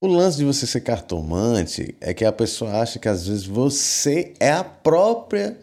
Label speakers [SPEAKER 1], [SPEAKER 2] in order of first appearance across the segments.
[SPEAKER 1] O lance de você ser cartomante é que a pessoa acha que às vezes você é a própria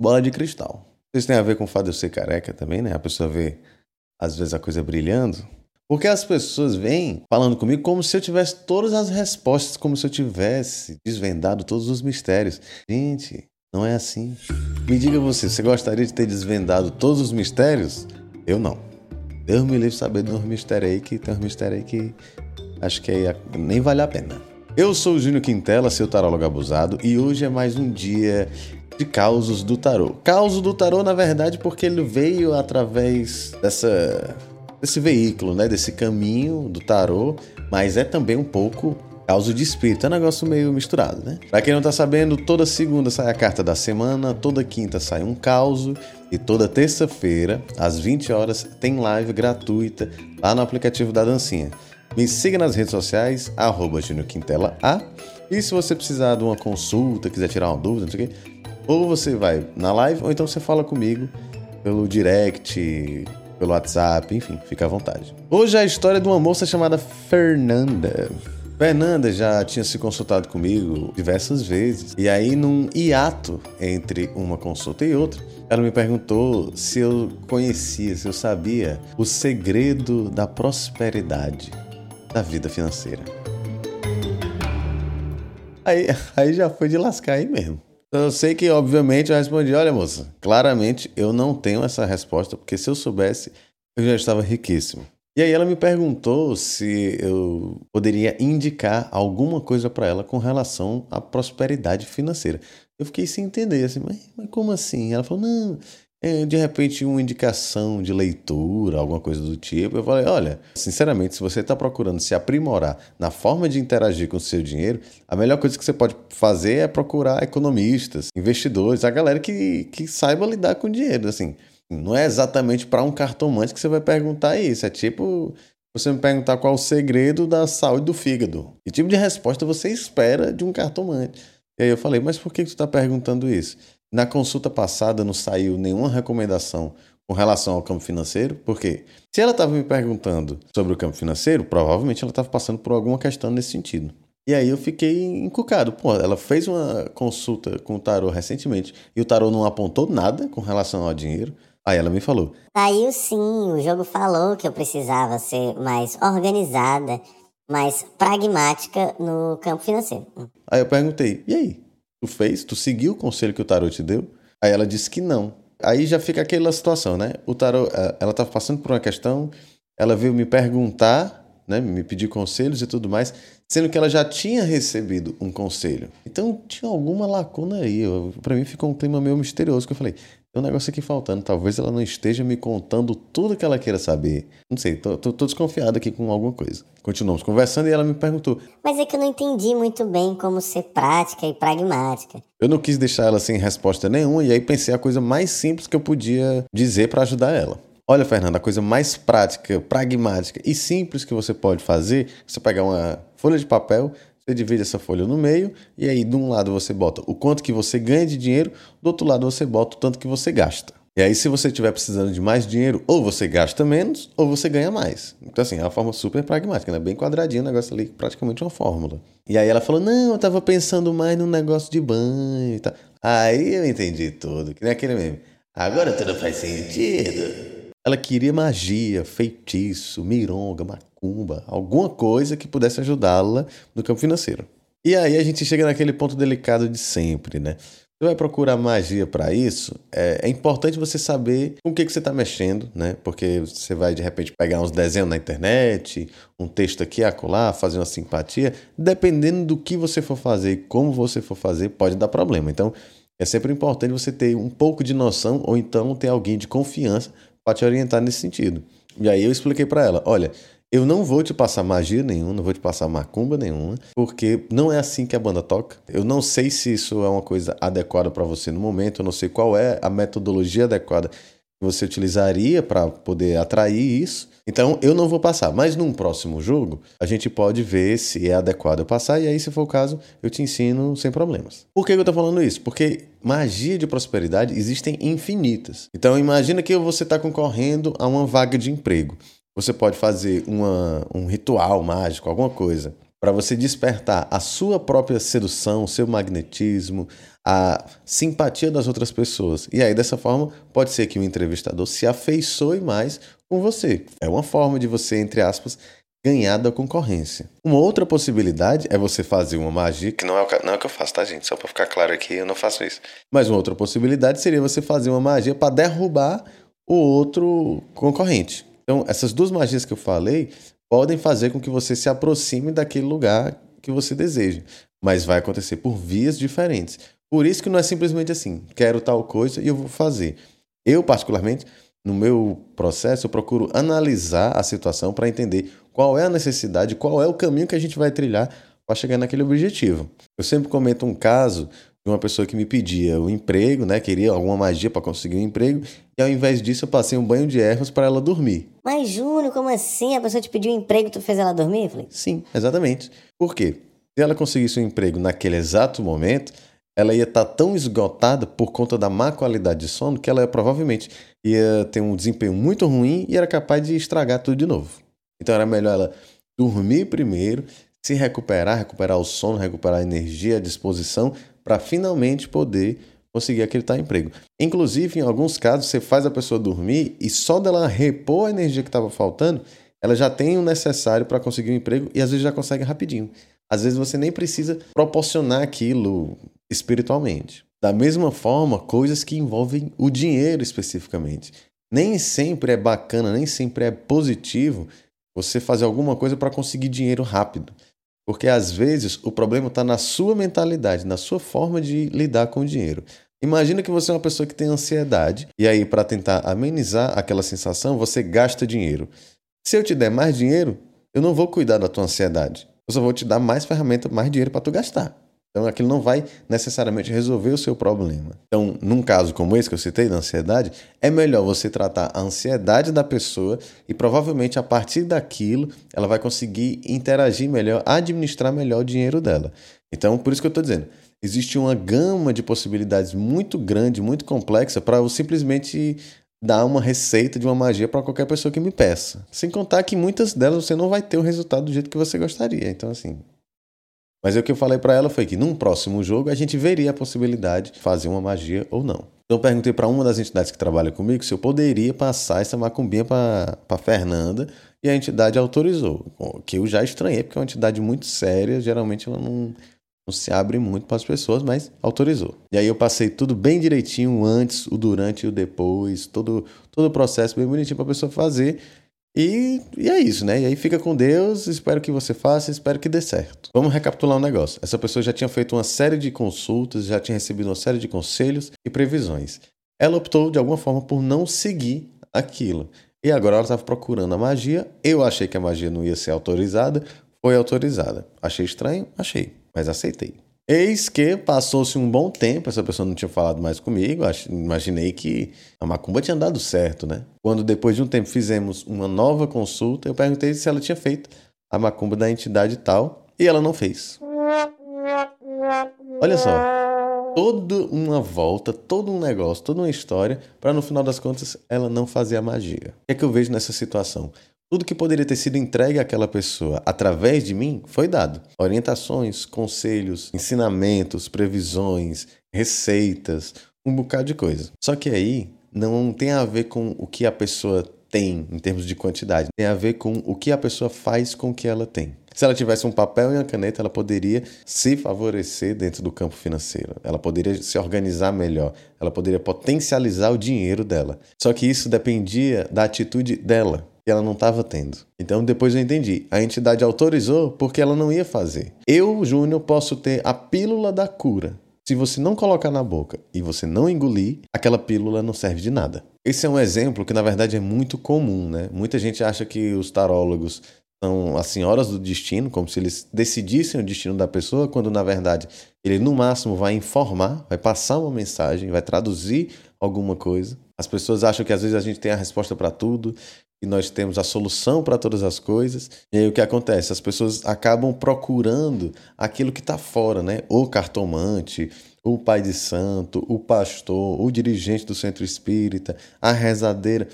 [SPEAKER 1] bola de cristal. Isso tem a ver com o fato de eu ser careca também, né? A pessoa vê às vezes a coisa brilhando. Porque as pessoas vêm falando comigo como se eu tivesse todas as respostas, como se eu tivesse desvendado todos os mistérios. Gente, não é assim. Me diga você, você gostaria de ter desvendado todos os mistérios? Eu não. Deus me livre saber de uns mistérios aí que tem uns mistérios aí que acho que aí nem vale a pena. Eu sou o Júnior Quintela, seu tarólogo abusado, e hoje é mais um dia de causos do tarô. Causo do tarô, na verdade, porque ele veio através dessa desse veículo, né, desse caminho do tarô, mas é também um pouco causa de espírito. É um negócio meio misturado, né? Pra quem não tá sabendo, toda segunda sai a carta da semana, toda quinta sai um caos e toda terça-feira, às 20 horas, tem live gratuita lá no aplicativo da Dancinha. Me siga nas redes sociais, arroba Quintela A. E se você precisar de uma consulta, quiser tirar uma dúvida, não sei o quê, ou você vai na live, ou então você fala comigo pelo direct, pelo WhatsApp, enfim, fica à vontade. Hoje é a história de uma moça chamada Fernanda. Fernanda já tinha se consultado comigo diversas vezes. E aí, num hiato entre uma consulta e outra, ela me perguntou se eu conhecia, se eu sabia o segredo da prosperidade da vida financeira. Aí, aí já foi de lascar aí mesmo. Eu sei que, obviamente, eu respondi: olha, moça, claramente eu não tenho essa resposta, porque se eu soubesse, eu já estava riquíssimo. E aí ela me perguntou se eu poderia indicar alguma coisa para ela com relação à prosperidade financeira. Eu fiquei sem entender, assim, mas, mas como assim? Ela falou, não, é, de repente uma indicação de leitura, alguma coisa do tipo. Eu falei, olha, sinceramente, se você está procurando se aprimorar na forma de interagir com o seu dinheiro, a melhor coisa que você pode fazer é procurar economistas, investidores, a galera que, que saiba lidar com dinheiro, assim. Não é exatamente para um cartomante que você vai perguntar isso. É tipo você me perguntar qual o segredo da saúde do fígado. Que tipo de resposta você espera de um cartomante? E aí eu falei, mas por que você está perguntando isso? Na consulta passada não saiu nenhuma recomendação com relação ao campo financeiro, porque se ela estava me perguntando sobre o campo financeiro, provavelmente ela estava passando por alguma questão nesse sentido. E aí eu fiquei encucado. Pô, ela fez uma consulta com o tarô recentemente e o tarô não apontou nada com relação ao dinheiro. Aí ela me falou.
[SPEAKER 2] Saiu sim, o jogo falou que eu precisava ser mais organizada, mais pragmática no campo financeiro.
[SPEAKER 1] Aí eu perguntei, e aí? Tu fez? Tu seguiu o conselho que o tarot te deu? Aí ela disse que não. Aí já fica aquela situação, né? O tarot, eh, ela estava passando por uma questão, ela veio me perguntar, né, me pedir conselhos e tudo mais, sendo que ela já tinha recebido um conselho. Então tinha alguma lacuna aí. Para mim ficou um clima meio misterioso que eu falei: tem um negócio aqui faltando. Talvez ela não esteja me contando tudo que ela queira saber. Não sei, tô, tô, tô, desconfiado aqui com alguma coisa. Continuamos conversando e ela me perguntou.
[SPEAKER 2] Mas é que eu não entendi muito bem como ser prática e pragmática.
[SPEAKER 1] Eu não quis deixar ela sem resposta nenhuma e aí pensei a coisa mais simples que eu podia dizer para ajudar ela. Olha, Fernanda, a coisa mais prática, pragmática e simples que você pode fazer, você pegar uma folha de papel, você divide essa folha no meio e aí de um lado você bota o quanto que você ganha de dinheiro, do outro lado você bota o tanto que você gasta. E aí se você estiver precisando de mais dinheiro, ou você gasta menos, ou você ganha mais. Então assim, é uma forma super pragmática, né? Bem quadradinho o negócio ali, praticamente uma fórmula. E aí ela falou, não, eu tava pensando mais no negócio de banho e tal. Aí eu entendi tudo, que nem aquele meme. Agora tudo faz sentido. Ela queria magia, feitiço, mironga, macumba, alguma coisa que pudesse ajudá-la no campo financeiro. E aí a gente chega naquele ponto delicado de sempre, né? Você vai procurar magia para isso, é, é, importante você saber com o que, que você está mexendo, né? Porque você vai de repente pegar uns desenhos na internet, um texto aqui, acolá, fazer uma simpatia. Dependendo do que você for fazer e como você for fazer, pode dar problema. Então é sempre importante você ter um pouco de noção ou então ter alguém de confiança para te orientar nesse sentido. E aí eu expliquei para ela: olha, eu não vou te passar magia nenhuma, não vou te passar macumba nenhuma, porque não é assim que a banda toca. Eu não sei se isso é uma coisa adequada para você no momento, eu não sei qual é a metodologia adequada que você utilizaria para poder atrair isso. Então eu não vou passar, mas num próximo jogo a gente pode ver se é adequado eu passar e aí se for o caso eu te ensino sem problemas. Por que eu estou falando isso? Porque magia de prosperidade existem infinitas. Então imagina que você está concorrendo a uma vaga de emprego. Você pode fazer uma, um ritual mágico, alguma coisa, para você despertar a sua própria sedução, seu magnetismo, a simpatia das outras pessoas. E aí, dessa forma, pode ser que o entrevistador se afeiçoe mais com você. É uma forma de você, entre aspas, ganhar da concorrência. Uma outra possibilidade é você fazer uma magia, que não é o não é o que eu faço, tá, gente? Só para ficar claro aqui, eu não faço isso. Mas uma outra possibilidade seria você fazer uma magia para derrubar o outro concorrente. Então, essas duas magias que eu falei podem fazer com que você se aproxime daquele lugar que você deseja, mas vai acontecer por vias diferentes. Por isso que não é simplesmente assim, quero tal coisa e eu vou fazer. Eu, particularmente, no meu processo, eu procuro analisar a situação para entender qual é a necessidade, qual é o caminho que a gente vai trilhar para chegar naquele objetivo. Eu sempre comento um caso de uma pessoa que me pedia um emprego, né? Queria alguma magia para conseguir um emprego, e ao invés disso eu passei um banho de ervas para ela dormir.
[SPEAKER 2] Mas, Júnior, como assim? A pessoa te pediu um emprego e tu fez ela dormir? Eu falei,
[SPEAKER 1] Sim, exatamente. Por quê? Se ela conseguisse um emprego naquele exato momento, ela ia estar tá tão esgotada por conta da má qualidade de sono que ela provavelmente ia ter um desempenho muito ruim e era capaz de estragar tudo de novo. Então era melhor ela dormir primeiro, se recuperar, recuperar o sono, recuperar a energia, a disposição, para finalmente poder conseguir aquele tal emprego. Inclusive, em alguns casos, você faz a pessoa dormir e só dela repor a energia que estava faltando, ela já tem o necessário para conseguir um emprego e às vezes já consegue rapidinho. Às vezes você nem precisa proporcionar aquilo espiritualmente. Da mesma forma, coisas que envolvem o dinheiro especificamente. Nem sempre é bacana, nem sempre é positivo você fazer alguma coisa para conseguir dinheiro rápido. Porque às vezes o problema está na sua mentalidade, na sua forma de lidar com o dinheiro. Imagina que você é uma pessoa que tem ansiedade e aí para tentar amenizar aquela sensação, você gasta dinheiro. Se eu te der mais dinheiro, eu não vou cuidar da tua ansiedade. Eu só vou te dar mais ferramenta, mais dinheiro para tu gastar. Então aquilo não vai necessariamente resolver o seu problema. Então, num caso como esse que eu citei da ansiedade, é melhor você tratar a ansiedade da pessoa e provavelmente a partir daquilo ela vai conseguir interagir melhor, administrar melhor o dinheiro dela. Então, por isso que eu estou dizendo, existe uma gama de possibilidades muito grande, muito complexa para eu simplesmente dar uma receita de uma magia para qualquer pessoa que me peça. Sem contar que muitas delas você não vai ter o resultado do jeito que você gostaria. Então, assim, mas o que eu falei para ela foi que num próximo jogo a gente veria a possibilidade de fazer uma magia ou não. Então eu perguntei para uma das entidades que trabalha comigo se eu poderia passar essa macumbinha para Fernanda e a entidade autorizou. Que eu já estranhei, porque é uma entidade muito séria, geralmente ela não, não se abre muito para as pessoas, mas autorizou. E aí eu passei tudo bem direitinho, antes, o durante e o depois, todo, todo o processo bem bonitinho para a pessoa fazer. E, e, é isso, né? E aí fica com Deus, espero que você faça, espero que dê certo. Vamos recapitular um negócio. Essa pessoa já tinha feito uma série de consultas, já tinha recebido uma série de conselhos e previsões. Ela optou de alguma forma por não seguir aquilo. E agora ela estava procurando a magia. Eu achei que a magia não ia ser autorizada, foi autorizada. Achei estranho? Achei, mas aceitei. Eis que passou-se um bom tempo, essa pessoa não tinha falado mais comigo, imaginei que a macumba tinha dado certo, né? Quando depois de um tempo fizemos uma nova consulta, eu perguntei se ela tinha feito a macumba da entidade tal, e ela não fez. Olha só, toda uma volta, todo um negócio, toda uma história, para no final das contas ela não fazer a magia. O que é que eu vejo nessa situação? Tudo que poderia ter sido entregue àquela pessoa através de mim foi dado. Orientações, conselhos, ensinamentos, previsões, receitas, um bocado de coisa. Só que aí não tem a ver com o que a pessoa tem em termos de quantidade, tem a ver com o que a pessoa faz com o que ela tem. Se ela tivesse um papel e uma caneta, ela poderia se favorecer dentro do campo financeiro. Ela poderia se organizar melhor. Ela poderia potencializar o dinheiro dela. Só que isso dependia da atitude dela que ela não estava tendo. Então depois eu entendi. A entidade autorizou porque ela não ia fazer. Eu, Júnior, posso ter a pílula da cura. Se você não colocar na boca e você não engolir, aquela pílula não serve de nada. Esse é um exemplo que na verdade é muito comum, né? Muita gente acha que os tarólogos são as senhoras do destino, como se eles decidissem o destino da pessoa, quando na verdade ele no máximo vai informar, vai passar uma mensagem, vai traduzir alguma coisa. As pessoas acham que às vezes a gente tem a resposta para tudo e nós temos a solução para todas as coisas. E aí o que acontece? As pessoas acabam procurando aquilo que está fora, né? O cartomante, o pai de santo, o pastor, o dirigente do centro espírita, a rezadeira,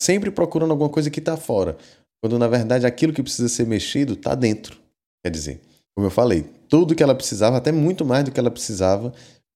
[SPEAKER 1] sempre procurando alguma coisa que está fora. quando na verdade aquilo que precisa ser mexido está dentro. Quer dizer, como eu falei, tudo que ela precisava, até muito mais do que ela precisava,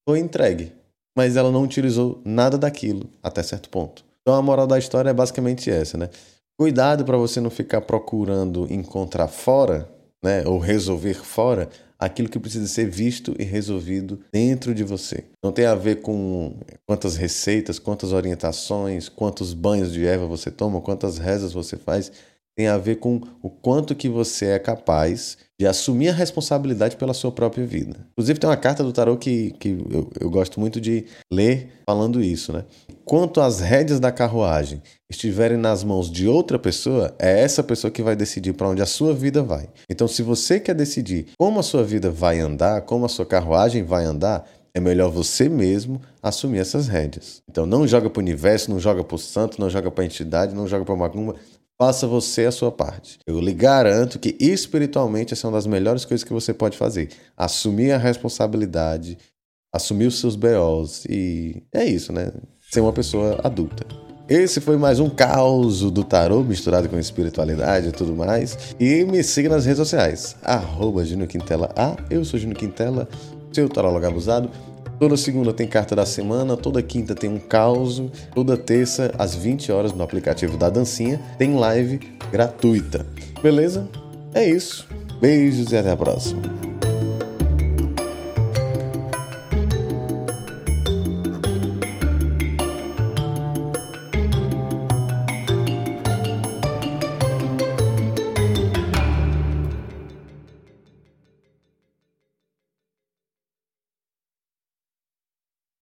[SPEAKER 1] foi entregue. Mas ela não utilizou nada daquilo até certo ponto. Então a moral da história é basicamente essa, né? Cuidado para você não ficar procurando encontrar fora, né, ou resolver fora aquilo que precisa ser visto e resolvido dentro de você. Não tem a ver com quantas receitas, quantas orientações, quantos banhos de erva você toma, quantas rezas você faz tem a ver com o quanto que você é capaz de assumir a responsabilidade pela sua própria vida. Inclusive tem uma carta do tarot que, que eu, eu gosto muito de ler falando isso, né? Quanto as rédeas da carruagem estiverem nas mãos de outra pessoa, é essa pessoa que vai decidir para onde a sua vida vai. Então, se você quer decidir como a sua vida vai andar, como a sua carruagem vai andar, é melhor você mesmo assumir essas rédeas. Então não joga para o universo, não joga para o santo, não joga para a entidade, não joga para macumba, Faça você a sua parte. Eu lhe garanto que espiritualmente essa é uma das melhores coisas que você pode fazer. Assumir a responsabilidade, assumir os seus BOs e é isso, né? Ser uma pessoa adulta. Esse foi mais um caos do tarô misturado com espiritualidade e tudo mais. E me siga nas redes sociais, arroba Quintela A. Eu sou Júnior Quintela, seu tarólogo abusado. Toda segunda tem carta da semana, toda quinta tem um caos, toda terça às 20 horas no aplicativo da Dancinha tem live gratuita. Beleza? É isso. Beijos e até a próxima.